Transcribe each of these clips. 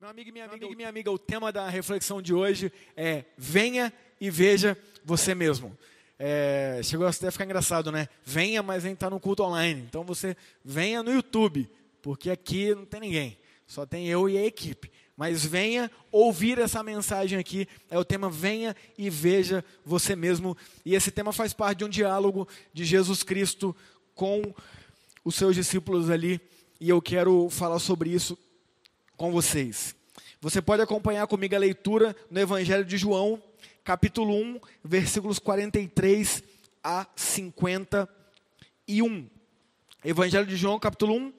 Meu amigo e minha amiga, minha amiga, o tema da reflexão de hoje é venha e veja você mesmo. É, chegou até a ficar engraçado, né? Venha, mas a gente está no culto online. Então você venha no YouTube, porque aqui não tem ninguém. Só tem eu e a equipe. Mas venha ouvir essa mensagem aqui. É o tema Venha e Veja Você Mesmo. E esse tema faz parte de um diálogo de Jesus Cristo com os seus discípulos ali. E eu quero falar sobre isso com vocês. Você pode acompanhar comigo a leitura no Evangelho de João, capítulo 1, versículos 43 a 51. Evangelho de João, capítulo 1,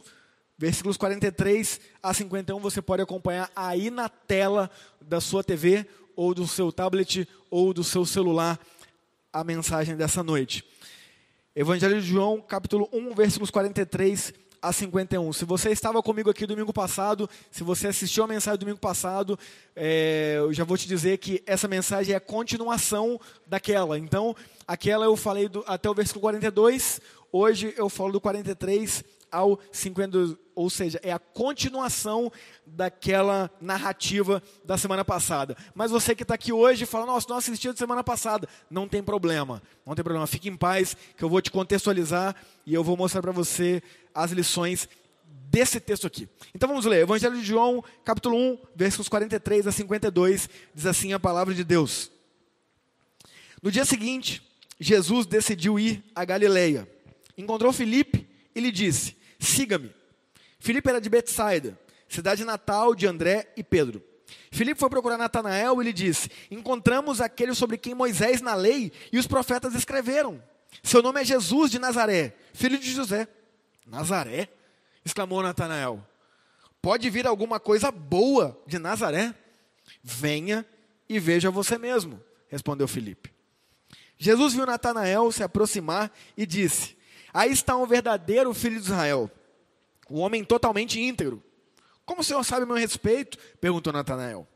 versículos 43 a 51, você pode acompanhar aí na tela da sua TV, ou do seu tablet, ou do seu celular, a mensagem dessa noite. Evangelho de João, capítulo 1, versículos 43 a 51. Se você estava comigo aqui domingo passado, se você assistiu a mensagem domingo passado, é, eu já vou te dizer que essa mensagem é a continuação daquela. Então, aquela eu falei do, até o versículo 42, hoje eu falo do 43 ao 50, ou seja, é a continuação daquela narrativa da semana passada. Mas você que está aqui hoje fala, nossa, não assisti a semana passada, não tem problema, não tem problema, fique em paz, que eu vou te contextualizar e eu vou mostrar para você as lições desse texto aqui. Então vamos ler, Evangelho de João, capítulo 1, versículos 43 a 52, diz assim a palavra de Deus. No dia seguinte, Jesus decidiu ir a Galileia. Encontrou Filipe e lhe disse: Siga-me. Filipe era de Betsaida, cidade natal de André e Pedro. Filipe foi procurar Natanael e lhe disse: Encontramos aquele sobre quem Moisés na lei e os profetas escreveram. Seu nome é Jesus de Nazaré, filho de José. Nazaré? exclamou Natanael. Pode vir alguma coisa boa de Nazaré? Venha e veja você mesmo, respondeu Filipe. Jesus viu Natanael se aproximar e disse: Aí está um verdadeiro filho de Israel, um homem totalmente íntegro. Como o senhor sabe a meu respeito? perguntou Natanael.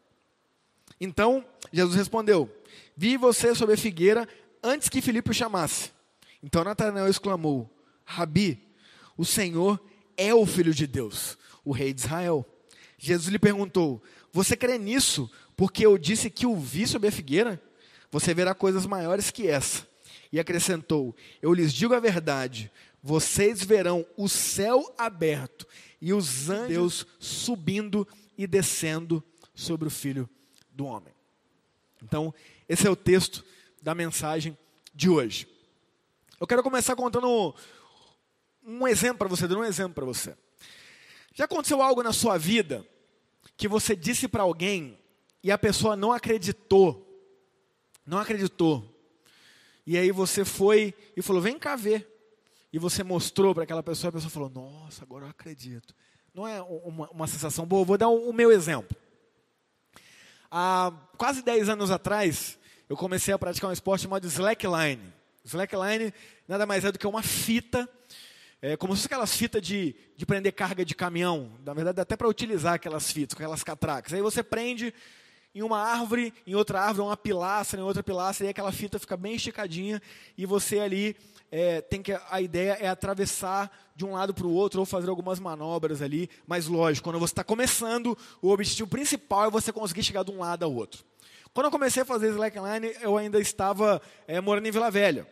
Então Jesus respondeu: Vi você sob a figueira antes que Filipe o chamasse. Então Natanael exclamou: Rabi, o Senhor é o Filho de Deus, o Rei de Israel. Jesus lhe perguntou: Você crê nisso porque eu disse que o vi sob a figueira? Você verá coisas maiores que essa. E acrescentou: Eu lhes digo a verdade, vocês verão o céu aberto e os anjos subindo e descendo sobre o filho do homem. Então, esse é o texto da mensagem de hoje. Eu quero começar contando um exemplo para você, dando um exemplo para você. Já aconteceu algo na sua vida que você disse para alguém e a pessoa não acreditou? Não acreditou. E aí você foi e falou: vem cá ver. E você mostrou para aquela pessoa, e a pessoa falou: nossa, agora eu acredito. Não é uma, uma sensação boa? Vou dar o um, um meu exemplo. Há quase 10 anos atrás, eu comecei a praticar um esporte chamado slackline. Slackline nada mais é do que uma fita, é, como se fosse aquelas fitas de, de prender carga de caminhão. Na verdade, até para utilizar aquelas fitas, com aquelas catracas. Aí você prende em uma árvore, em outra árvore, uma pilastra, em outra pilastra, e aquela fita fica bem esticadinha, e você ali é, tem que a ideia é atravessar de um lado para o outro ou fazer algumas manobras ali, mas lógico, quando você está começando, o objetivo principal é você conseguir chegar de um lado ao outro. Quando eu comecei a fazer slackline, eu ainda estava é, morando em Vila Velha,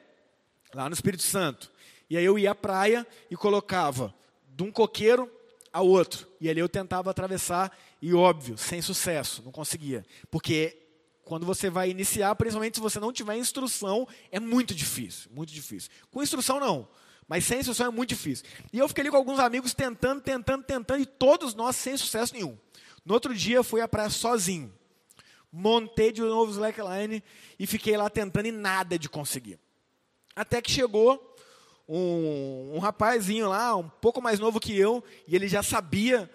lá no Espírito Santo. E aí eu ia à praia e colocava de um coqueiro ao outro. E ali eu tentava atravessar e óbvio, sem sucesso, não conseguia. Porque quando você vai iniciar, principalmente se você não tiver instrução, é muito difícil, muito difícil. Com instrução não, mas sem instrução é muito difícil. E eu fiquei ali com alguns amigos tentando, tentando, tentando, e todos nós sem sucesso nenhum. No outro dia eu fui à praia sozinho. Montei de novo o slackline e fiquei lá tentando e nada de conseguir. Até que chegou um, um rapazinho lá, um pouco mais novo que eu, e ele já sabia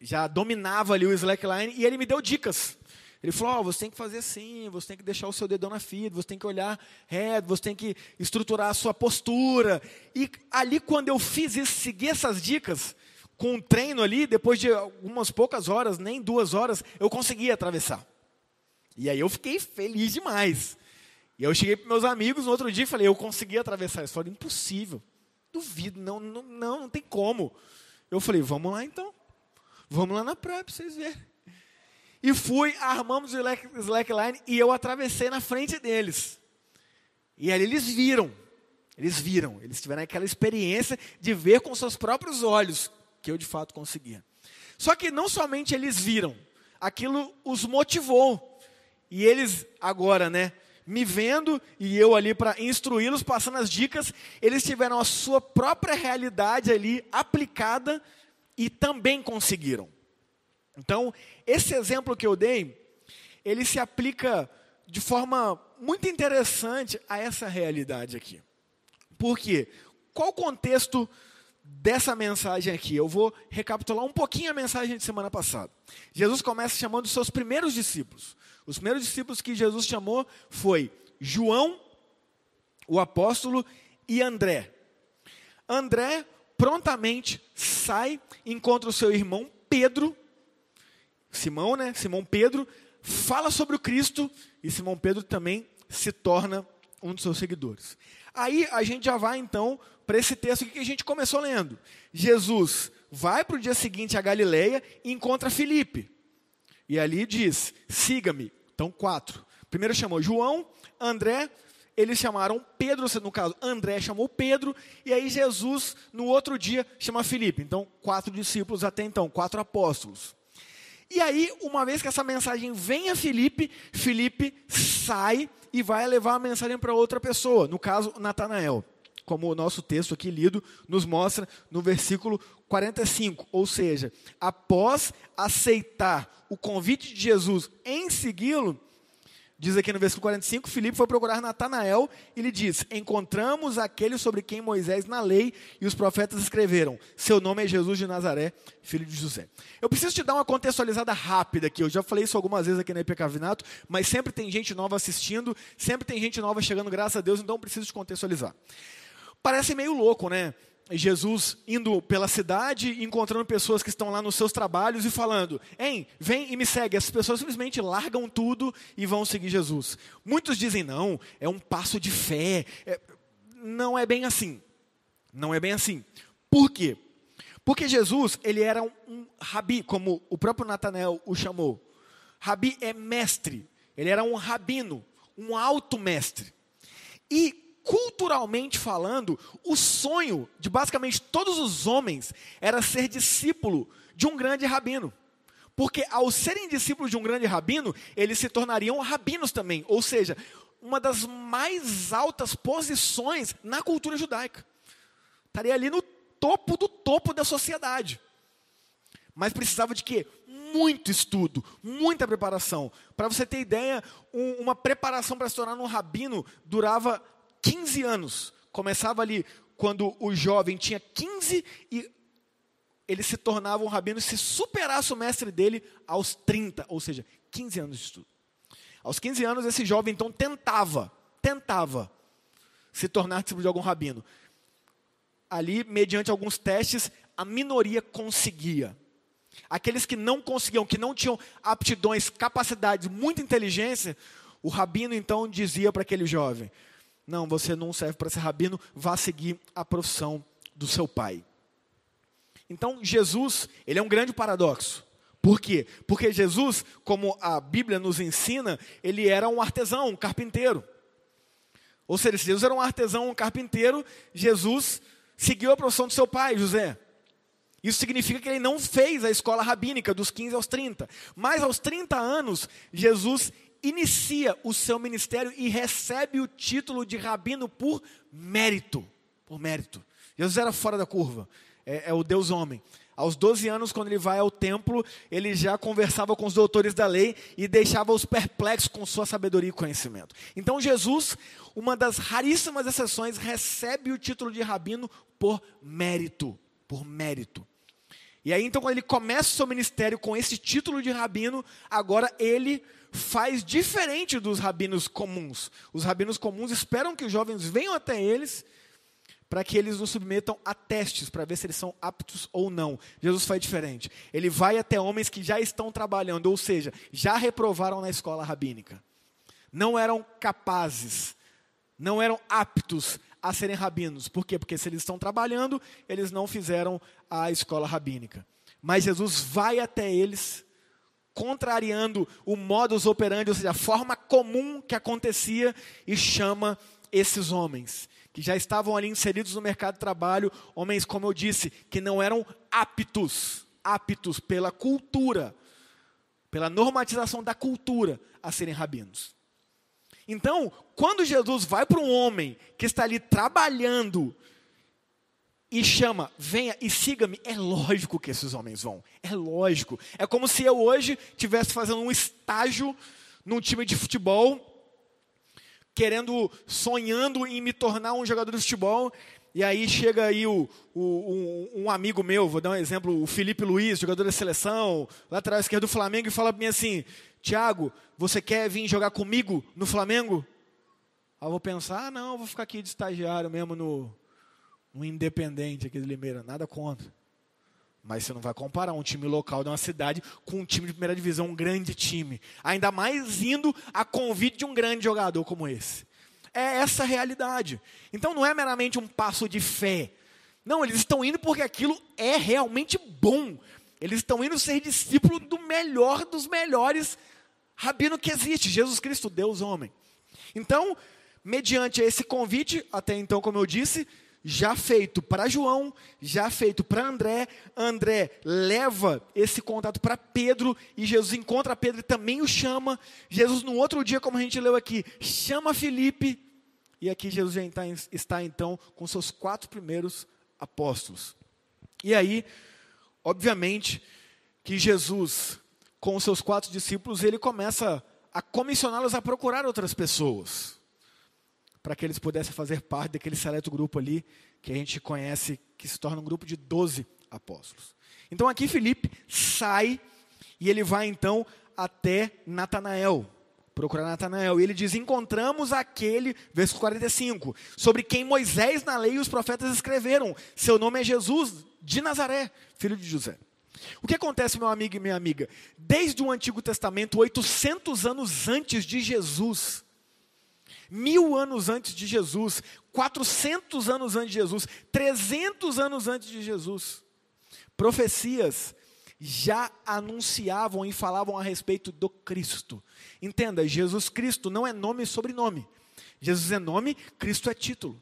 já dominava ali o slackline e ele me deu dicas. Ele falou: oh, você tem que fazer assim, você tem que deixar o seu dedão na fita, você tem que olhar reto, você tem que estruturar a sua postura. E ali, quando eu fiz isso, segui essas dicas, com um treino ali, depois de algumas poucas horas, nem duas horas, eu consegui atravessar. E aí eu fiquei feliz demais. E eu cheguei para meus amigos no outro dia e falei: eu consegui atravessar. Eles falaram: impossível, duvido, não, não, não, não tem como. Eu falei: vamos lá então. Vamos lá na praia para vocês verem. E fui, armamos o slackline e eu atravessei na frente deles. E ali eles viram. Eles viram, eles tiveram aquela experiência de ver com seus próprios olhos, que eu de fato conseguia. Só que não somente eles viram, aquilo os motivou. E eles agora, né, me vendo e eu ali para instruí-los, passando as dicas, eles tiveram a sua própria realidade ali aplicada e também conseguiram. Então, esse exemplo que eu dei, ele se aplica de forma muito interessante a essa realidade aqui. Por quê? Qual o contexto dessa mensagem aqui? Eu vou recapitular um pouquinho a mensagem de semana passada. Jesus começa chamando os seus primeiros discípulos. Os primeiros discípulos que Jesus chamou foi João, o apóstolo, e André. André prontamente sai, encontra o seu irmão Pedro, Simão, né? Simão Pedro, fala sobre o Cristo e Simão Pedro também se torna um dos seus seguidores. Aí a gente já vai então para esse texto que a gente começou lendo. Jesus vai para o dia seguinte a Galileia e encontra Filipe. E ali diz: siga-me. Então, quatro. Primeiro chamou João, André, eles chamaram Pedro, no caso, André chamou Pedro, e aí Jesus, no outro dia, chama Filipe. Então, quatro discípulos até então, quatro apóstolos. E aí, uma vez que essa mensagem vem a Filipe, Filipe sai e vai levar a mensagem para outra pessoa, no caso, Natanael. Como o nosso texto aqui lido nos mostra no versículo 45. Ou seja, após aceitar o convite de Jesus em segui-lo, Diz aqui no versículo 45, Filipe foi procurar Natanael e lhe disse: Encontramos aquele sobre quem Moisés na lei e os profetas escreveram. Seu nome é Jesus de Nazaré, filho de José. Eu preciso te dar uma contextualizada rápida aqui. Eu já falei isso algumas vezes aqui na Epicavinato, mas sempre tem gente nova assistindo, sempre tem gente nova chegando, graças a Deus, então preciso te contextualizar. Parece meio louco, né? Jesus indo pela cidade, encontrando pessoas que estão lá nos seus trabalhos e falando: Hein, vem e me segue. As pessoas simplesmente largam tudo e vão seguir Jesus. Muitos dizem: Não, é um passo de fé. É... Não é bem assim. Não é bem assim. Por quê? Porque Jesus, ele era um, um rabi, como o próprio Natanael o chamou. Rabi é mestre. Ele era um rabino, um alto mestre. E culturalmente falando, o sonho de basicamente todos os homens era ser discípulo de um grande rabino. Porque ao serem discípulos de um grande rabino, eles se tornariam rabinos também, ou seja, uma das mais altas posições na cultura judaica. Estaria ali no topo do topo da sociedade. Mas precisava de quê? Muito estudo, muita preparação. Para você ter ideia, um, uma preparação para se tornar um rabino durava 15 anos. Começava ali quando o jovem tinha 15 e ele se tornava um rabino se superasse o mestre dele aos 30, ou seja, 15 anos de estudo. Aos 15 anos, esse jovem então tentava, tentava se tornar discípulo de algum rabino. Ali, mediante alguns testes, a minoria conseguia. Aqueles que não conseguiam, que não tinham aptidões, capacidades, muita inteligência, o rabino então dizia para aquele jovem: não, você não serve para ser rabino, vá seguir a profissão do seu pai. Então, Jesus, ele é um grande paradoxo. Por quê? Porque Jesus, como a Bíblia nos ensina, ele era um artesão, um carpinteiro. Ou seja, se Jesus era um artesão, um carpinteiro, Jesus seguiu a profissão do seu pai, José. Isso significa que ele não fez a escola rabínica dos 15 aos 30. Mas aos 30 anos, Jesus inicia o seu ministério e recebe o título de rabino por mérito. Por mérito. Jesus era fora da curva. É, é, o Deus homem. Aos 12 anos, quando ele vai ao templo, ele já conversava com os doutores da lei e deixava-os perplexos com sua sabedoria e conhecimento. Então, Jesus, uma das raríssimas exceções, recebe o título de rabino por mérito. Por mérito. E aí, então, quando ele começa o seu ministério com esse título de rabino, agora ele faz diferente dos rabinos comuns. Os rabinos comuns esperam que os jovens venham até eles para que eles nos submetam a testes para ver se eles são aptos ou não. Jesus faz diferente. Ele vai até homens que já estão trabalhando, ou seja, já reprovaram na escola rabínica. Não eram capazes, não eram aptos a serem rabinos. Por quê? Porque se eles estão trabalhando, eles não fizeram a escola rabínica. Mas Jesus vai até eles contrariando o modus operandi, ou seja, a forma comum que acontecia, e chama esses homens, que já estavam ali inseridos no mercado de trabalho, homens, como eu disse, que não eram aptos, aptos pela cultura, pela normatização da cultura, a serem rabinos. Então, quando Jesus vai para um homem que está ali trabalhando e chama, venha e siga-me, é lógico que esses homens vão. É lógico. É como se eu hoje estivesse fazendo um estágio num time de futebol, querendo, sonhando em me tornar um jogador de futebol. E aí chega aí o, o, um, um, amigo meu, vou dar um exemplo, o Felipe Luiz, jogador da seleção, lateral esquerdo do Flamengo, e fala para mim assim: Tiago, você quer vir jogar comigo no Flamengo? Aí eu vou pensar: ah, não, eu vou ficar aqui de estagiário mesmo no, no Independente aqui de Limeira, nada contra. Mas você não vai comparar um time local de uma cidade com um time de primeira divisão, um grande time. Ainda mais indo a convite de um grande jogador como esse. É essa a realidade. Então não é meramente um passo de fé. Não, eles estão indo porque aquilo é realmente bom. Eles estão indo ser discípulo do melhor dos melhores rabino que existe, Jesus Cristo, Deus homem. Então, mediante esse convite, até então, como eu disse, já feito para João, já feito para André. André leva esse contato para Pedro e Jesus encontra Pedro e também o chama. Jesus, no outro dia, como a gente leu aqui, chama Felipe. E aqui Jesus está, está então com seus quatro primeiros apóstolos. E aí, obviamente, que Jesus, com seus quatro discípulos, ele começa a comissioná-los a procurar outras pessoas para que eles pudessem fazer parte daquele seleto grupo ali, que a gente conhece, que se torna um grupo de 12 apóstolos. Então aqui Felipe sai e ele vai então até Natanael, procurar Natanael. E ele diz: Encontramos aquele, versículo 45, sobre quem Moisés na lei e os profetas escreveram. Seu nome é Jesus de Nazaré, filho de José. O que acontece, meu amigo e minha amiga? Desde o Antigo Testamento, 800 anos antes de Jesus, mil anos antes de Jesus, 400 anos antes de Jesus, 300 anos antes de Jesus, profecias já anunciavam e falavam a respeito do Cristo. Entenda, Jesus Cristo não é nome e sobrenome. Jesus é nome, Cristo é título.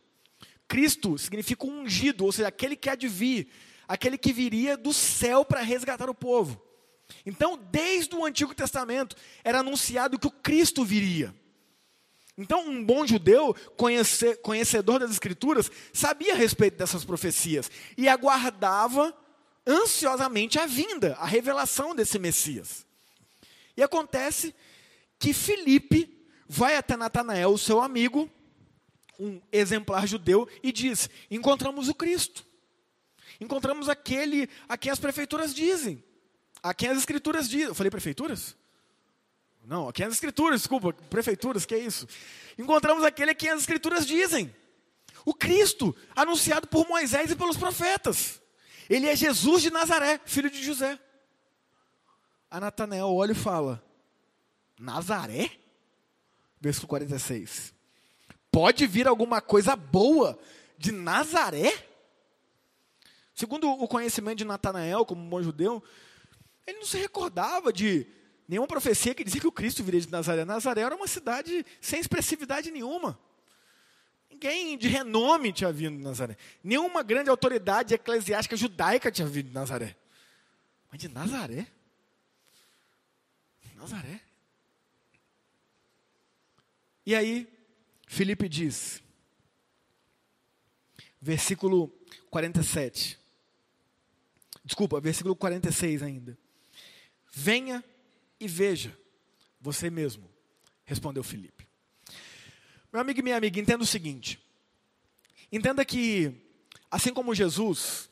Cristo significa ungido, ou seja, aquele que há de vir, aquele que viria do céu para resgatar o povo. Então, desde o Antigo Testamento, era anunciado que o Cristo viria. Então, um bom judeu, conhecer, conhecedor das Escrituras, sabia a respeito dessas profecias e aguardava ansiosamente a vinda, a revelação desse Messias. E acontece que Filipe vai até Natanael, seu amigo, um exemplar judeu, e diz: Encontramos o Cristo. Encontramos aquele a quem as prefeituras dizem, a quem as escrituras dizem. Eu falei prefeituras? Não, aqui as escrituras, desculpa, prefeituras, que é isso? Encontramos aquele que as escrituras dizem. O Cristo, anunciado por Moisés e pelos profetas. Ele é Jesus de Nazaré, filho de José. A Natanael olha e fala: Nazaré? Versículo 46. Pode vir alguma coisa boa de Nazaré? Segundo o conhecimento de Natanael, como bom judeu, ele não se recordava de nenhuma profecia que dizia que o Cristo viria de Nazaré. Nazaré era uma cidade sem expressividade nenhuma. Ninguém de renome tinha vindo de Nazaré. Nenhuma grande autoridade eclesiástica judaica tinha vindo de Nazaré. Mas de Nazaré? Nazaré. E aí, Felipe diz, versículo 47. Desculpa, versículo 46 ainda. Venha e veja você mesmo, respondeu Filipe. Meu amigo e minha amiga, entenda o seguinte: entenda que, assim como Jesus,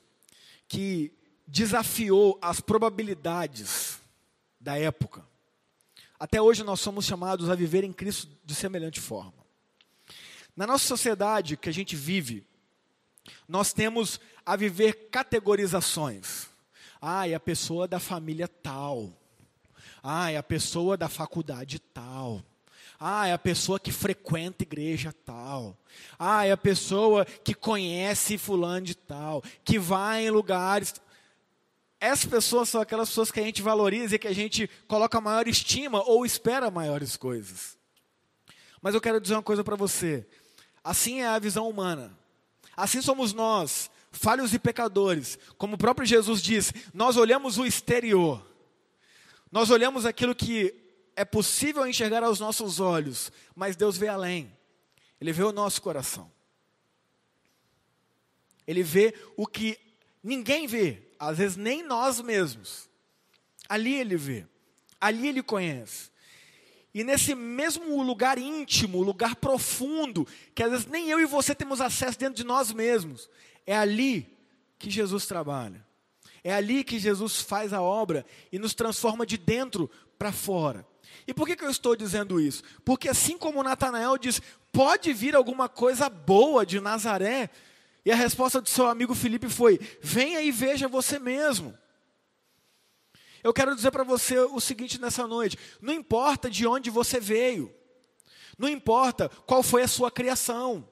que desafiou as probabilidades da época, até hoje nós somos chamados a viver em Cristo de semelhante forma. Na nossa sociedade que a gente vive, nós temos a viver categorizações. Ah, e a pessoa da família tal ah, é a pessoa da faculdade tal. Ah, é a pessoa que frequenta igreja tal. Ah, é a pessoa que conhece fulano de tal, que vai em lugares. essas pessoas são aquelas pessoas que a gente valoriza e que a gente coloca maior estima ou espera maiores coisas. Mas eu quero dizer uma coisa para você. Assim é a visão humana. Assim somos nós, falhos e pecadores. Como o próprio Jesus diz, nós olhamos o exterior. Nós olhamos aquilo que é possível enxergar aos nossos olhos, mas Deus vê além. Ele vê o nosso coração. Ele vê o que ninguém vê, às vezes nem nós mesmos. Ali ele vê, ali ele conhece. E nesse mesmo lugar íntimo, lugar profundo, que às vezes nem eu e você temos acesso dentro de nós mesmos, é ali que Jesus trabalha. É ali que Jesus faz a obra e nos transforma de dentro para fora. E por que, que eu estou dizendo isso? Porque assim como Natanael diz, pode vir alguma coisa boa de Nazaré, e a resposta do seu amigo Felipe foi: venha e veja você mesmo. Eu quero dizer para você o seguinte nessa noite: não importa de onde você veio, não importa qual foi a sua criação,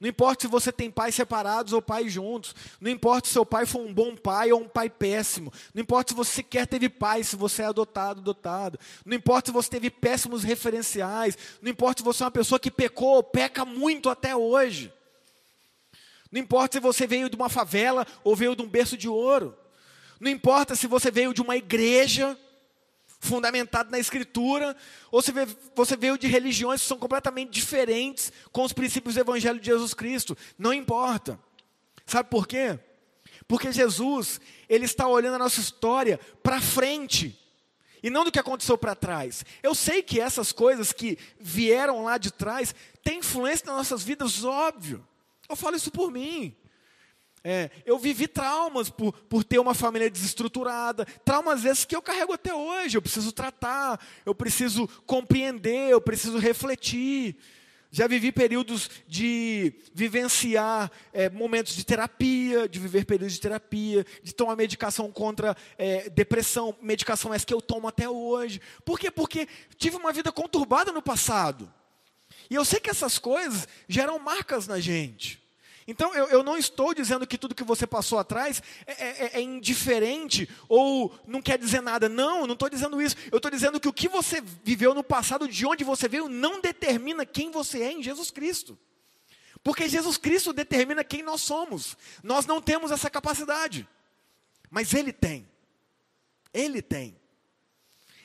não importa se você tem pais separados ou pais juntos. Não importa se seu pai foi um bom pai ou um pai péssimo. Não importa se você sequer teve pai, se você é adotado, adotado. Não importa se você teve péssimos referenciais. Não importa se você é uma pessoa que pecou ou peca muito até hoje. Não importa se você veio de uma favela ou veio de um berço de ouro. Não importa se você veio de uma igreja fundamentado na Escritura, ou se você veio de religiões que são completamente diferentes com os princípios do Evangelho de Jesus Cristo. Não importa. Sabe por quê? Porque Jesus, Ele está olhando a nossa história para frente. E não do que aconteceu para trás. Eu sei que essas coisas que vieram lá de trás têm influência nas nossas vidas, óbvio. Eu falo isso por mim. É, eu vivi traumas por, por ter uma família desestruturada, traumas esses que eu carrego até hoje. Eu preciso tratar, eu preciso compreender, eu preciso refletir. Já vivi períodos de vivenciar é, momentos de terapia, de viver períodos de terapia, de tomar medicação contra é, depressão, medicação essa que eu tomo até hoje. Por quê? Porque tive uma vida conturbada no passado. E eu sei que essas coisas geram marcas na gente. Então, eu, eu, não estou dizendo que tudo que você passou atrás é, é, é, indiferente ou não quer dizer nada. Não, não estou dizendo isso. Eu estou dizendo que o que você viveu no passado, de onde você veio, não determina quem você é em Jesus Cristo. Porque Jesus Cristo determina quem nós somos. Nós não temos essa capacidade. Mas Ele tem. Ele tem.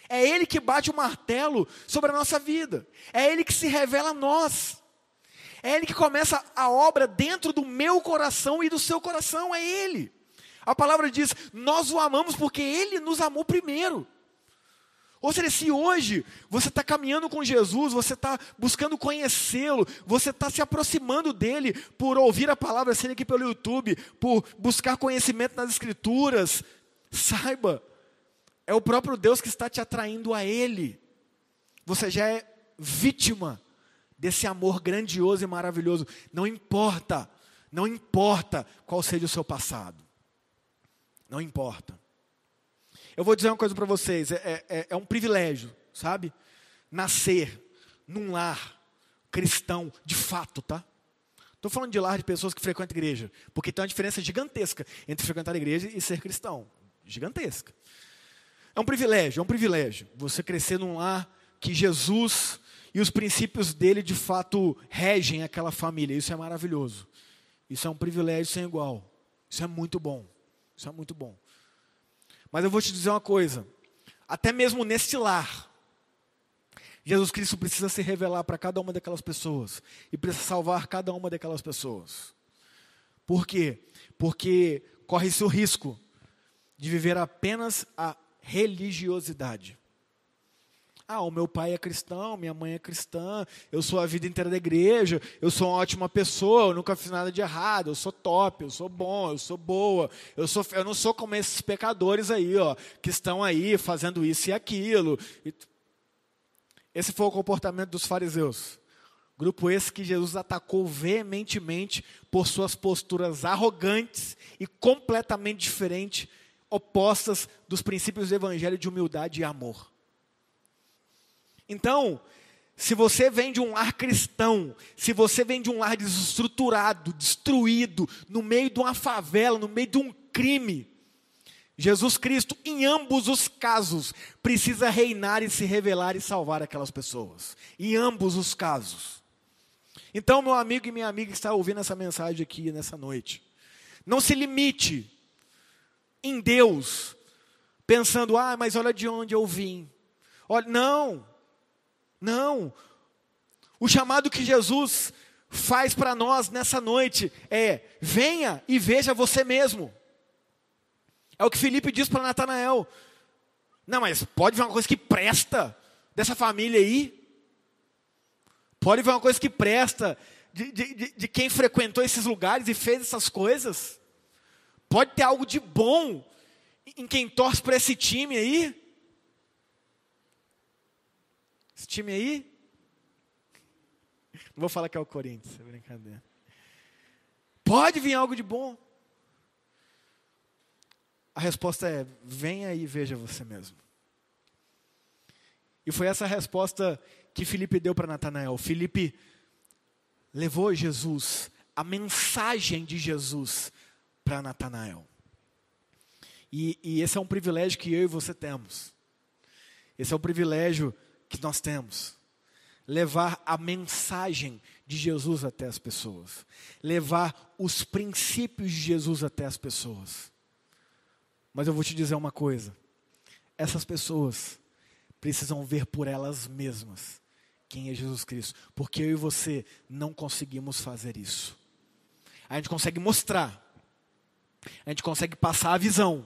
É Ele que bate o martelo sobre a nossa vida. É Ele que se revela a nós. É Ele que começa a obra dentro do meu coração e do seu coração, é Ele. A palavra diz: Nós o amamos porque Ele nos amou primeiro. Ou seja, se hoje você está caminhando com Jesus, você está buscando conhecê-lo, você está se aproximando dele por ouvir a palavra sendo aqui pelo YouTube, por buscar conhecimento nas Escrituras, saiba, é o próprio Deus que está te atraindo a Ele. Você já é vítima desse amor grandioso e maravilhoso. Não importa, não importa qual seja o seu passado. Não importa. Eu vou dizer uma coisa para vocês: é, é, é um privilégio, sabe? Nascer num lar cristão, de fato, tá? Estou falando de lar de pessoas que frequentam igreja, porque tem uma diferença gigantesca entre frequentar a igreja e ser cristão. Gigantesca. É um privilégio, é um privilégio. Você crescer num lar que Jesus e os princípios dele de fato regem aquela família. Isso é maravilhoso. Isso é um privilégio sem igual. Isso é muito bom. Isso é muito bom. Mas eu vou te dizer uma coisa: até mesmo nesse lar, Jesus Cristo precisa se revelar para cada uma daquelas pessoas e precisa salvar cada uma daquelas pessoas. Por quê? Porque corre-se o risco de viver apenas a religiosidade. Ah, o meu pai é cristão, minha mãe é cristã, eu sou a vida inteira da igreja, eu sou uma ótima pessoa, eu nunca fiz nada de errado, eu sou top, eu sou bom, eu sou boa, eu, sou, eu não sou como esses pecadores aí, ó, que estão aí fazendo isso e aquilo. Esse foi o comportamento dos fariseus. Grupo esse que Jesus atacou veementemente por suas posturas arrogantes e completamente diferentes, opostas dos princípios do evangelho de humildade e amor. Então, se você vem de um lar cristão, se você vem de um lar desestruturado, destruído, no meio de uma favela, no meio de um crime, Jesus Cristo, em ambos os casos, precisa reinar e se revelar e salvar aquelas pessoas. Em ambos os casos. Então, meu amigo e minha amiga que está ouvindo essa mensagem aqui nessa noite, não se limite em Deus, pensando, ah, mas olha de onde eu vim. Olha, não, não. O chamado que Jesus faz para nós nessa noite é: venha e veja você mesmo. É o que Felipe diz para Natanael. Não, mas pode ver uma coisa que presta dessa família aí? Pode ver uma coisa que presta de, de, de quem frequentou esses lugares e fez essas coisas? Pode ter algo de bom em quem torce para esse time aí? Esse time aí? Não vou falar que é o Corinthians, é brincadeira. Pode vir algo de bom. A resposta é: venha e veja você mesmo. E foi essa resposta que Felipe deu para Natanael. Felipe levou Jesus, a mensagem de Jesus, para Natanael. E, e esse é um privilégio que eu e você temos. Esse é o privilégio que nós temos. Levar a mensagem de Jesus até as pessoas. Levar os princípios de Jesus até as pessoas. Mas eu vou te dizer uma coisa: essas pessoas precisam ver por elas mesmas quem é Jesus Cristo, porque eu e você não conseguimos fazer isso. A gente consegue mostrar, a gente consegue passar a visão,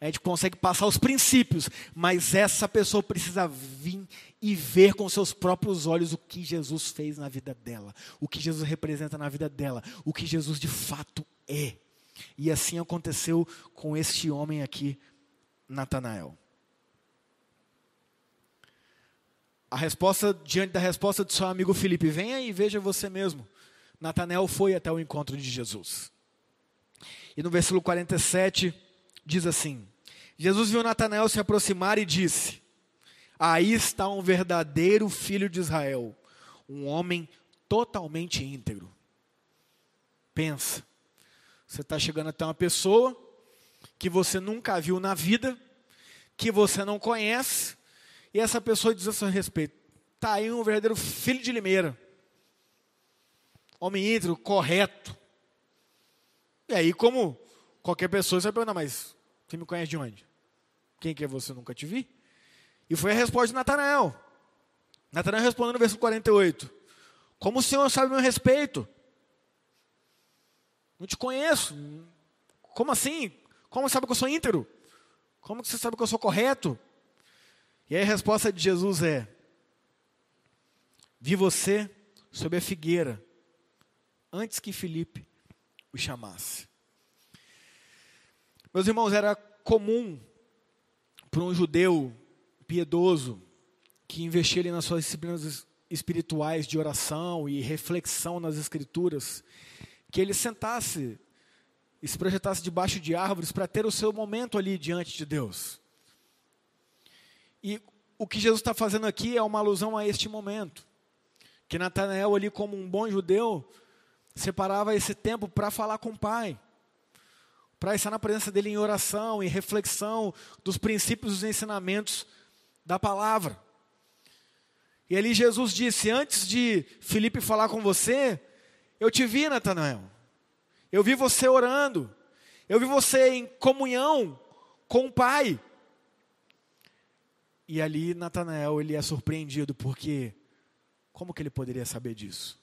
a gente consegue passar os princípios, mas essa pessoa precisa vir e ver com seus próprios olhos o que Jesus fez na vida dela, o que Jesus representa na vida dela, o que Jesus de fato é. E assim aconteceu com este homem aqui, Natanael. A resposta, diante da resposta do seu amigo Felipe, venha e veja você mesmo. Natanael foi até o encontro de Jesus. E no versículo 47 diz assim: Jesus viu Natanael se aproximar e disse: Aí está um verdadeiro filho de Israel, um homem totalmente íntegro. Pensa, você está chegando até uma pessoa que você nunca viu na vida, que você não conhece, e essa pessoa diz a seu respeito: está aí um verdadeiro filho de Limeira, homem íntegro, correto. E aí, como qualquer pessoa, você vai perguntar, mas você me conhece de onde? Quem que é você? Nunca te vi? E foi a resposta de Natanael. Natanael respondeu no versículo 48: Como o Senhor sabe meu respeito? Não te conheço. Como assim? Como sabe que eu sou íntegro? Como que você sabe que eu sou correto? E aí a resposta de Jesus é: Vi você sob a figueira antes que Felipe o chamasse. Meus irmãos, era comum para um judeu piedoso que investia ali nas suas disciplinas espirituais de oração e reflexão nas escrituras, que ele sentasse e se projetasse debaixo de árvores para ter o seu momento ali diante de Deus. E o que Jesus está fazendo aqui é uma alusão a este momento. Que Natanael, ali, como um bom judeu, separava esse tempo para falar com o Pai, para estar na presença dele em oração, em reflexão dos princípios e dos ensinamentos da palavra. E ali Jesus disse: Antes de Felipe falar com você, eu te vi, Natanael. Eu vi você orando. Eu vi você em comunhão com o Pai. E ali Natanael ele é surpreendido porque como que ele poderia saber disso?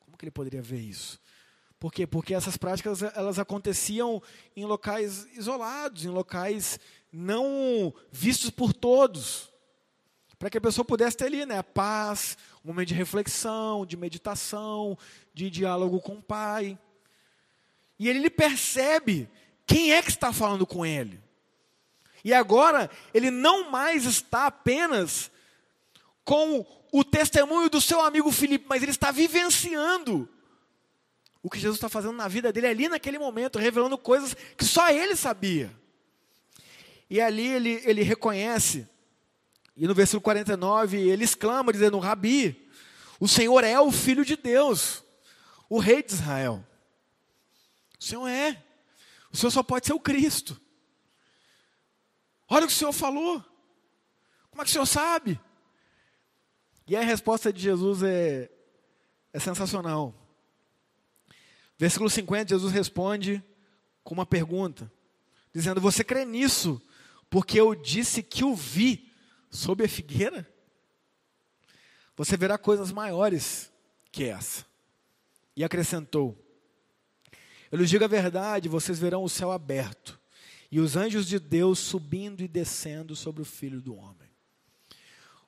Como que ele poderia ver isso? Por quê? Porque essas práticas elas aconteciam em locais isolados, em locais não vistos por todos para que a pessoa pudesse ter ali, né, a paz, um momento de reflexão, de meditação, de diálogo com o Pai. E ele, ele percebe quem é que está falando com ele. E agora ele não mais está apenas com o testemunho do seu amigo Filipe, mas ele está vivenciando o que Jesus está fazendo na vida dele ali naquele momento, revelando coisas que só ele sabia. E ali ele, ele reconhece e no versículo 49 ele exclama, dizendo: Rabi, o Senhor é o Filho de Deus, o Rei de Israel. O Senhor é. O Senhor só pode ser o Cristo. Olha o que o Senhor falou. Como é que o Senhor sabe? E a resposta de Jesus é, é sensacional. Versículo 50, Jesus responde com uma pergunta, dizendo: Você crê nisso, porque eu disse que o vi sob a figueira? Você verá coisas maiores que essa. E acrescentou: Eu lhes digo a verdade, vocês verão o céu aberto e os anjos de Deus subindo e descendo sobre o filho do homem.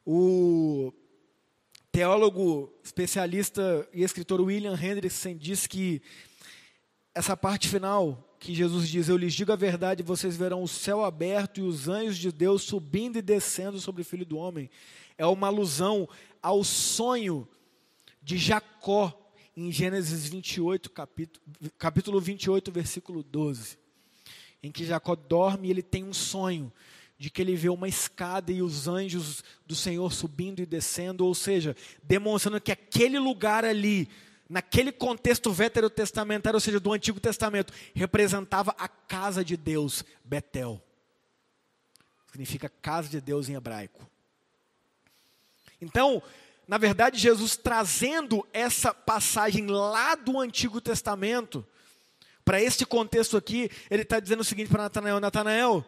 O teólogo, especialista e escritor William Hendrickson diz que essa parte final que Jesus diz: Eu lhes digo a verdade, vocês verão o céu aberto e os anjos de Deus subindo e descendo sobre o filho do homem. É uma alusão ao sonho de Jacó em Gênesis 28, capítulo, capítulo 28, versículo 12, em que Jacó dorme e ele tem um sonho de que ele vê uma escada e os anjos do Senhor subindo e descendo, ou seja, demonstrando que aquele lugar ali, naquele contexto veterotestamentário, ou seja, do Antigo Testamento, representava a casa de Deus, Betel. Significa casa de Deus em hebraico. Então, na verdade, Jesus trazendo essa passagem lá do Antigo Testamento, para este contexto aqui, ele está dizendo o seguinte para Natanael: Natanael,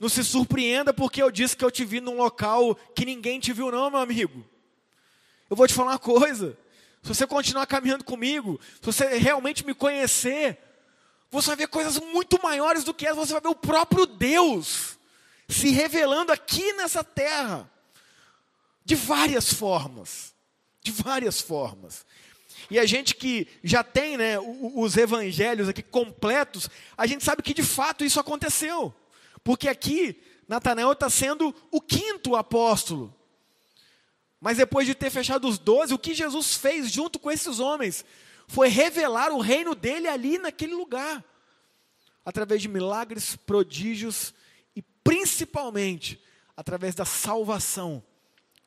não se surpreenda porque eu disse que eu te vi num local que ninguém te viu, não, meu amigo. Eu vou te falar uma coisa. Se você continuar caminhando comigo, se você realmente me conhecer, você vai ver coisas muito maiores do que essa. Você vai ver o próprio Deus se revelando aqui nessa terra. De várias formas. De várias formas. E a gente que já tem né, os evangelhos aqui completos, a gente sabe que de fato isso aconteceu. Porque aqui, Natanael está sendo o quinto apóstolo. Mas depois de ter fechado os doze, o que Jesus fez junto com esses homens foi revelar o reino dele ali naquele lugar, através de milagres, prodígios e principalmente através da salvação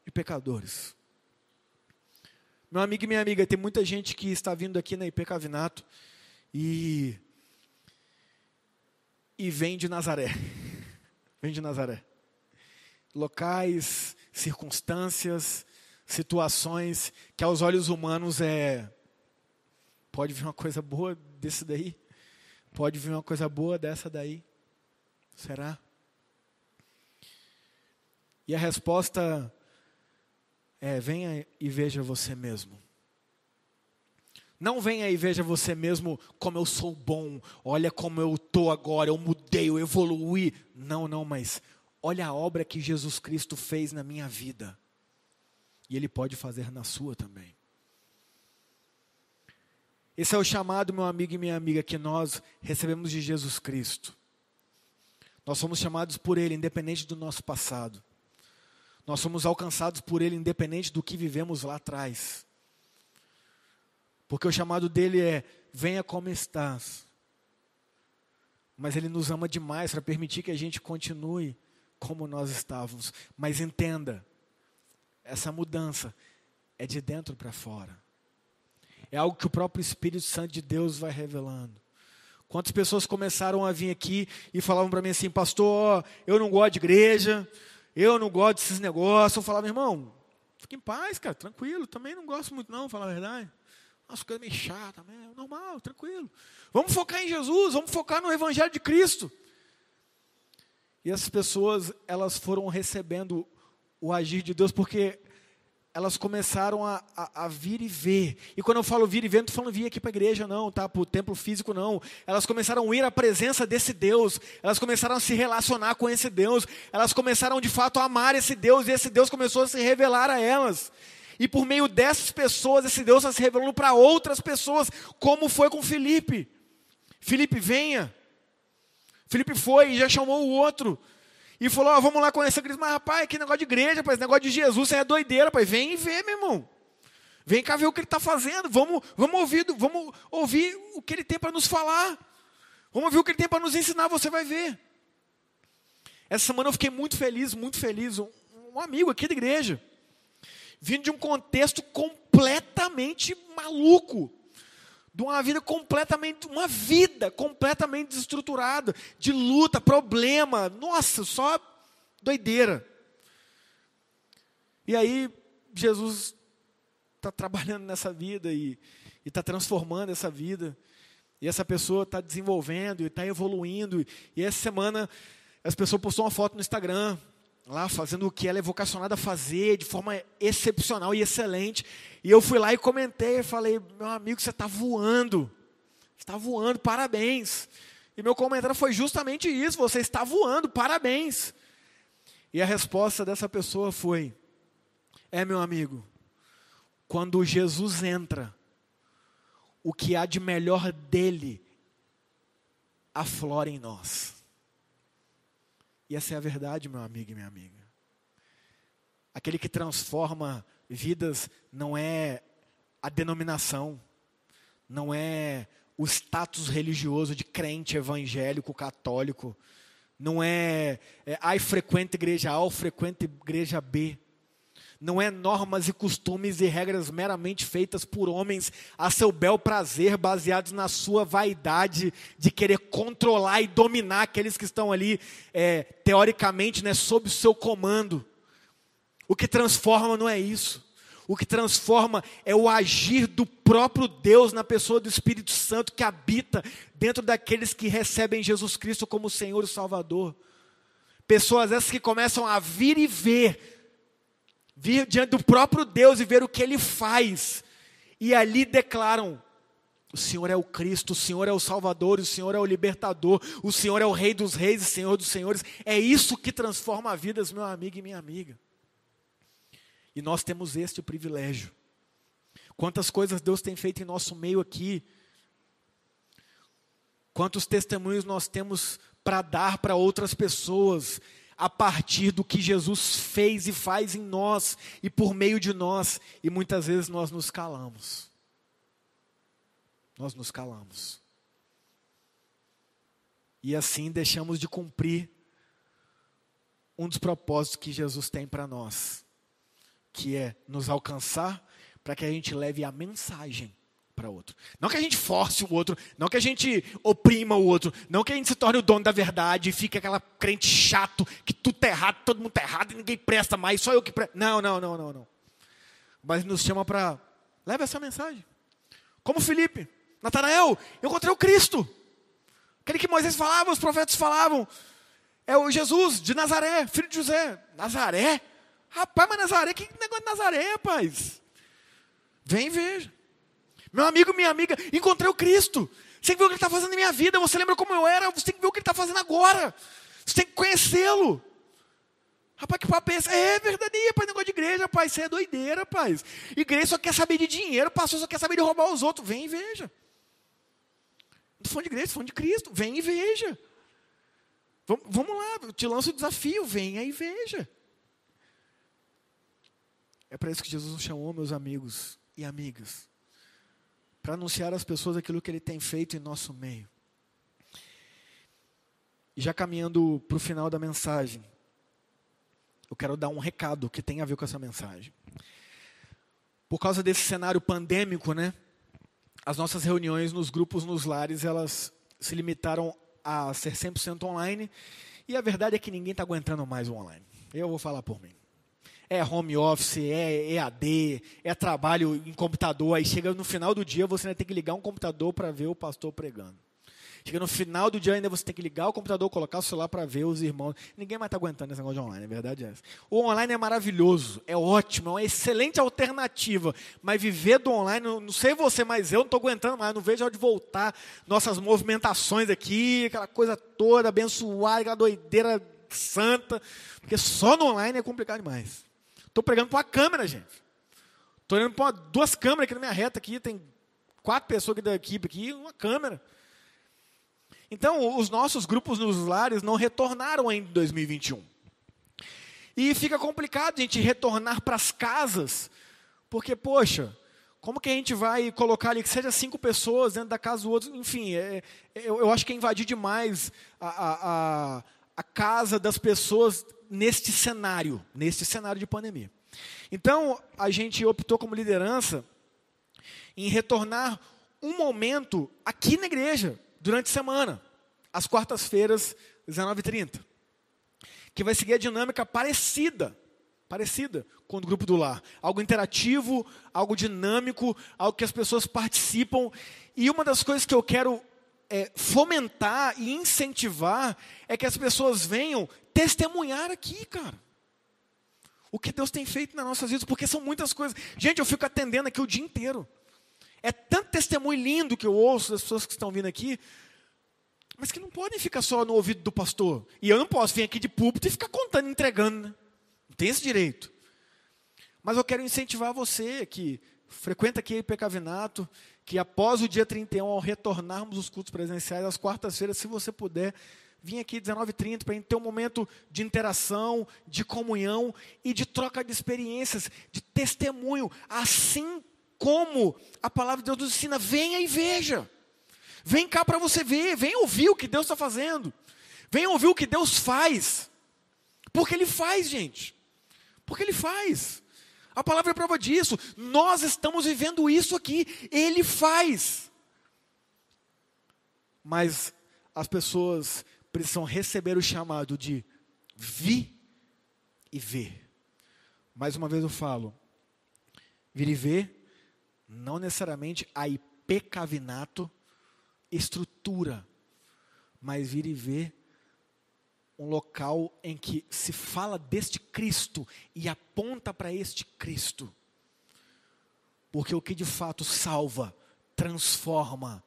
de pecadores. Meu amigo e minha amiga, tem muita gente que está vindo aqui na IP Cavinato e e vem de Nazaré. Vem de Nazaré. Locais, circunstâncias, situações que aos olhos humanos é pode vir uma coisa boa desse daí? Pode vir uma coisa boa dessa daí? Será? E a resposta é: venha e veja você mesmo. Não venha e veja você mesmo como eu sou bom, olha como eu estou agora, eu mudei, eu evoluí. Não, não, mas olha a obra que Jesus Cristo fez na minha vida. E Ele pode fazer na sua também. Esse é o chamado, meu amigo e minha amiga, que nós recebemos de Jesus Cristo. Nós somos chamados por Ele, independente do nosso passado. Nós somos alcançados por Ele, independente do que vivemos lá atrás. Porque o chamado dele é: venha como estás. Mas ele nos ama demais para permitir que a gente continue como nós estávamos. Mas entenda, essa mudança é de dentro para fora. É algo que o próprio Espírito Santo de Deus vai revelando. Quantas pessoas começaram a vir aqui e falavam para mim assim, pastor, eu não gosto de igreja, eu não gosto desses negócios. Eu falava, irmão, fique em paz, cara, tranquilo, também não gosto muito não, falar a verdade. Nossa, coisa meio chata, é normal, tranquilo. Vamos focar em Jesus, vamos focar no Evangelho de Cristo. E essas pessoas, elas foram recebendo o agir de Deus, porque elas começaram a, a, a, vir e ver. E quando eu falo vir e ver, não estou falando vir aqui para a igreja, não, tá? Para o templo físico, não. Elas começaram a ir à presença desse Deus. Elas começaram a se relacionar com esse Deus. Elas começaram de fato a amar esse Deus. E esse Deus começou a se revelar a elas. E por meio dessas pessoas, esse Deus está se revelando para outras pessoas, como foi com Felipe. Felipe, venha. Felipe foi e já chamou o outro. E falou: oh, vamos lá conhecer Cristo. Mas, rapaz, que negócio de igreja, rapaz, negócio de Jesus, é doideira, rapaz. Vem e vê, meu irmão. Vem cá ver o que ele está fazendo. Vamos, vamos, ouvir, vamos ouvir o que ele tem para nos falar. Vamos ouvir o que ele tem para nos ensinar, você vai ver. Essa semana eu fiquei muito feliz, muito feliz. Um, um amigo aqui da igreja vindo de um contexto completamente maluco, de uma vida completamente, uma vida completamente desestruturada, de luta, problema, nossa, só Doideira. E aí, Jesus está trabalhando nessa vida e está transformando essa vida. E essa pessoa está desenvolvendo e está evoluindo. E essa semana, as pessoas postou uma foto no Instagram, lá fazendo o que ela é vocacionada a fazer de forma excepcional e excelente. E eu fui lá e comentei, e falei, meu amigo, você está voando. Está voando, parabéns. E meu comentário foi justamente isso: você está voando, parabéns. E a resposta dessa pessoa foi: é, meu amigo, quando Jesus entra, o que há de melhor dele aflora em nós. E essa é a verdade, meu amigo e minha amiga. Aquele que transforma vidas não é a denominação, não é o status religioso de crente evangélico, católico, não é, é ai frequente igreja A ou frequente igreja B não é normas e costumes e regras meramente feitas por homens a seu bel prazer, baseados na sua vaidade de querer controlar e dominar aqueles que estão ali, é, teoricamente, né, sob o seu comando. O que transforma não é isso. O que transforma é o agir do próprio Deus na pessoa do Espírito Santo que habita dentro daqueles que recebem Jesus Cristo como Senhor e Salvador. Pessoas essas que começam a vir e ver vir diante do próprio Deus e ver o que ele faz. E ali declaram: o Senhor é o Cristo, o Senhor é o Salvador, o Senhor é o libertador, o Senhor é o Rei dos Reis e Senhor dos Senhores. É isso que transforma vidas, meu amigo e minha amiga. E nós temos este privilégio. Quantas coisas Deus tem feito em nosso meio aqui. Quantos testemunhos nós temos para dar para outras pessoas a partir do que Jesus fez e faz em nós e por meio de nós, e muitas vezes nós nos calamos. Nós nos calamos. E assim deixamos de cumprir um dos propósitos que Jesus tem para nós, que é nos alcançar para que a gente leve a mensagem para outro. Não que a gente force o outro, não que a gente oprima o outro, não que a gente se torne o dono da verdade e fique aquela crente chato, que tudo está errado, todo mundo está errado e ninguém presta mais, só eu que presto. Não, não, não, não, não. Mas nos chama para leve essa mensagem. Como Felipe, Natanael, eu encontrei o Cristo. Aquele que Moisés falava, os profetas falavam. É o Jesus de Nazaré, filho de José. Nazaré? Rapaz, mas Nazaré, que negócio de Nazaré, rapaz? Vem e veja. Meu amigo, minha amiga, encontrei o Cristo. Você tem que ver o que Ele está fazendo na minha vida. Você lembra como eu era? Você tem que ver o que Ele está fazendo agora. Você tem que conhecê-lo. Rapaz, que papo é esse? É verdade, rapaz, negócio de igreja, rapaz. Isso é doideira, rapaz. Igreja só quer saber de dinheiro, pastor só quer saber de roubar os outros. Vem e veja. Não estou falando de igreja, estou falando de Cristo. Vem e veja. Vamos, lá, eu te lanço o desafio. Venha e veja. É para isso que Jesus nos chamou, meus amigos e amigas para anunciar às pessoas aquilo que Ele tem feito em nosso meio. E já caminhando para o final da mensagem, eu quero dar um recado que tem a ver com essa mensagem. Por causa desse cenário pandêmico, né? As nossas reuniões nos grupos, nos lares, elas se limitaram a ser 100% online. E a verdade é que ninguém está aguentando mais o online. Eu vou falar por mim é home office, é EAD, é trabalho em computador. Aí chega no final do dia, você ainda tem que ligar um computador para ver o pastor pregando. Chega no final do dia, ainda você tem que ligar o computador, colocar o celular para ver os irmãos. Ninguém mais está aguentando esse negócio de online, a verdade é essa. O online é maravilhoso, é ótimo, é uma excelente alternativa. Mas viver do online, não sei você, mas eu não estou aguentando mais, não vejo a hora de voltar. Nossas movimentações aqui, aquela coisa toda abençoada, aquela doideira santa. Porque só no online é complicado demais. Estou pregando para uma câmera, gente. Estou olhando para duas câmeras aqui na minha reta aqui, tem quatro pessoas aqui da equipe aqui, uma câmera. Então, os nossos grupos nos lares não retornaram ainda em 2021. E fica complicado a gente retornar para as casas, porque, poxa, como que a gente vai colocar ali que seja cinco pessoas dentro da casa do outro? Enfim, é, é, eu, eu, acho que é invadir demais a, a, a, a casa das pessoas neste cenário, neste cenário de pandemia. Então, a gente optou como liderança em retornar um momento aqui na igreja, durante a semana, às quartas-feiras, 19h30. que vai seguir a dinâmica parecida, parecida com o grupo do lar. Algo interativo, algo dinâmico, algo que as pessoas participam. E uma das coisas que eu quero é, fomentar e incentivar é que as pessoas venham testemunhar aqui, cara. O que Deus tem feito nas nossas vidas, porque são muitas coisas. Gente, eu fico atendendo aqui o dia inteiro. É tanto testemunho lindo que eu ouço das pessoas que estão vindo aqui, mas que não podem ficar só no ouvido do pastor. E eu não posso vir aqui de púlpito e ficar contando, entregando. Né? Não tem esse direito. Mas eu quero incentivar você que frequenta aqui o Pecavinato, que após o dia 31, ao retornarmos os cultos presenciais, às quartas-feiras, se você puder, vir aqui 19h30 para a gente ter um momento de interação, de comunhão e de troca de experiências, de testemunho, assim como a palavra de Deus nos ensina, venha e veja. Vem cá para você ver, vem ouvir o que Deus está fazendo. Vem ouvir o que Deus faz. Porque Ele faz, gente. Porque Ele faz. A palavra é prova disso. Nós estamos vivendo isso aqui. Ele faz. Mas as pessoas precisam receber o chamado de vir e ver. Mais uma vez eu falo, vir e ver não necessariamente a ipecavinato, estrutura, mas vir e ver um local em que se fala deste Cristo e aponta para este Cristo. Porque o que de fato salva, transforma,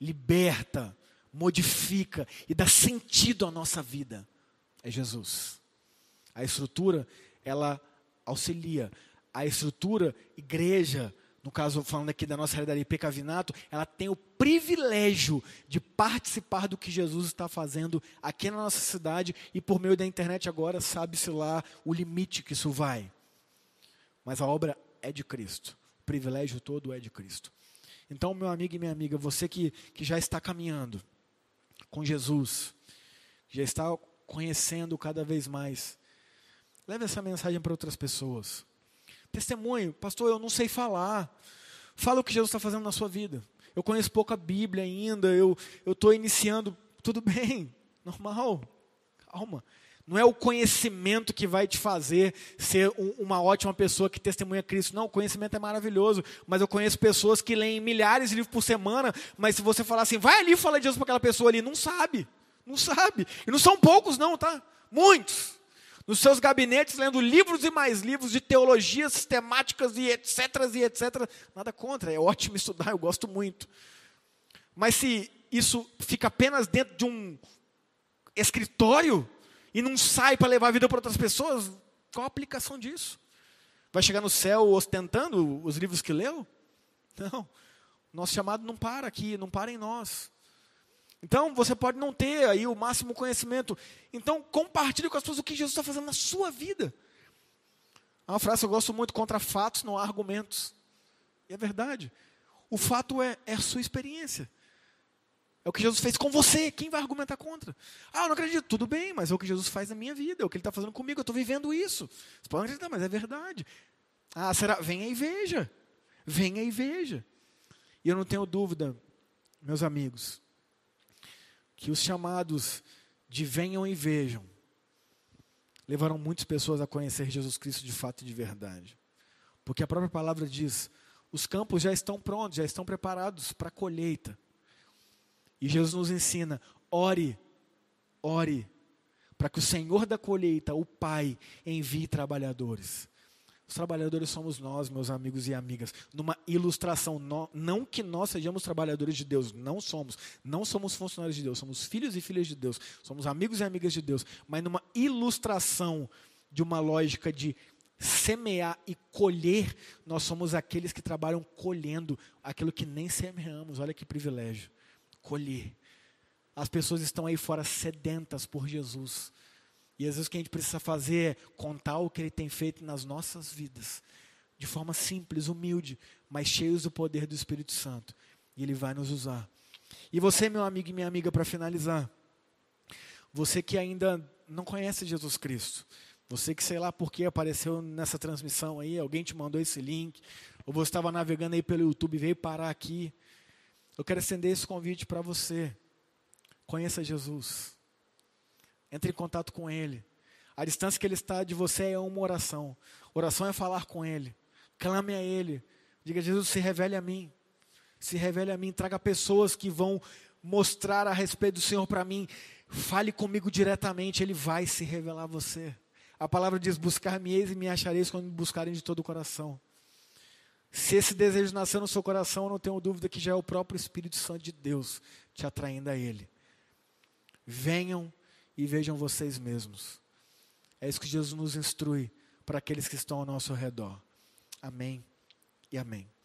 liberta, modifica e dá sentido à nossa vida é Jesus. A estrutura, ela auxilia. A estrutura, igreja, no caso falando aqui da nossa realidade Pecavinato, ela tem o privilégio de participar do que Jesus está fazendo aqui na nossa cidade e por meio da internet agora sabe-se lá o limite que isso vai. Mas a obra é de Cristo. O privilégio todo é de Cristo. Então, meu amigo e minha amiga, você que, que já está caminhando com Jesus, já está conhecendo cada vez mais, leve essa mensagem para outras pessoas. Testemunho, pastor, eu não sei falar. Fala o que Jesus está fazendo na sua vida. Eu conheço pouco a Bíblia ainda, eu estou iniciando. Tudo bem, normal, calma. Não é o conhecimento que vai te fazer ser um, uma ótima pessoa que testemunha Cristo. Não, o conhecimento é maravilhoso. Mas eu conheço pessoas que leem milhares de livros por semana, mas se você falar assim, vai ali e fala de Jesus para aquela pessoa ali, não sabe. Não sabe. E não são poucos, não, tá? Muitos nos seus gabinetes lendo livros e mais livros de teologias sistemáticas e etc, e etc. Nada contra, é ótimo estudar, eu gosto muito. Mas se isso fica apenas dentro de um escritório e não sai para levar a vida para outras pessoas, qual a aplicação disso? Vai chegar no céu ostentando os livros que leu? Não. Nosso chamado não para aqui, não para em nós. Então, você pode não ter aí o máximo conhecimento. Então, compartilhe com as pessoas o que Jesus está fazendo na sua vida. Há uma frase que eu gosto muito: contra fatos não há argumentos. E é verdade. O fato é, é a sua experiência. É o que Jesus fez com você. Quem vai argumentar contra? Ah, eu não acredito. Tudo bem, mas é o que Jesus faz na minha vida. É o que Ele está fazendo comigo. Eu estou vivendo isso. Você pode acreditar, mas é verdade. Ah, será? Venha e veja. Venha e veja. E eu não tenho dúvida, meus amigos, que os chamados de venham e vejam levaram muitas pessoas a conhecer Jesus Cristo de fato e de verdade. Porque a própria palavra diz: os campos já estão prontos, já estão preparados para a colheita. E Jesus nos ensina: ore, ore, para que o Senhor da colheita, o Pai, envie trabalhadores. Os trabalhadores somos nós, meus amigos e amigas, numa ilustração. Não que nós sejamos trabalhadores de Deus, não somos. Não somos funcionários de Deus, somos filhos e filhas de Deus, somos amigos e amigas de Deus, mas numa ilustração de uma lógica de semear e colher, nós somos aqueles que trabalham colhendo aquilo que nem semeamos. Olha que privilégio. Colher. As pessoas estão aí fora sedentas por Jesus. E às vezes o que a gente precisa fazer é contar o que Ele tem feito nas nossas vidas, de forma simples, humilde, mas cheios do poder do Espírito Santo. E Ele vai nos usar. E você, meu amigo e minha amiga, para finalizar, você que ainda não conhece Jesus Cristo, você que sei lá por que apareceu nessa transmissão aí, alguém te mandou esse link, ou você estava navegando aí pelo YouTube e veio parar aqui, eu quero estender esse convite para você. Conheça Jesus. Entre em contato com Ele. A distância que Ele está de você é uma oração. Oração é falar com Ele. Clame a Ele. Diga, Jesus, se revele a mim. Se revele a mim. Traga pessoas que vão mostrar a respeito do Senhor para mim. Fale comigo diretamente. Ele vai se revelar a você. A palavra diz: Buscar-me-eis e me achareis quando me buscarem de todo o coração. Se esse desejo nascer no seu coração, eu não tenho dúvida que já é o próprio Espírito Santo de Deus te atraindo a Ele. Venham e vejam vocês mesmos. É isso que Jesus nos instrui para aqueles que estão ao nosso redor. Amém e amém.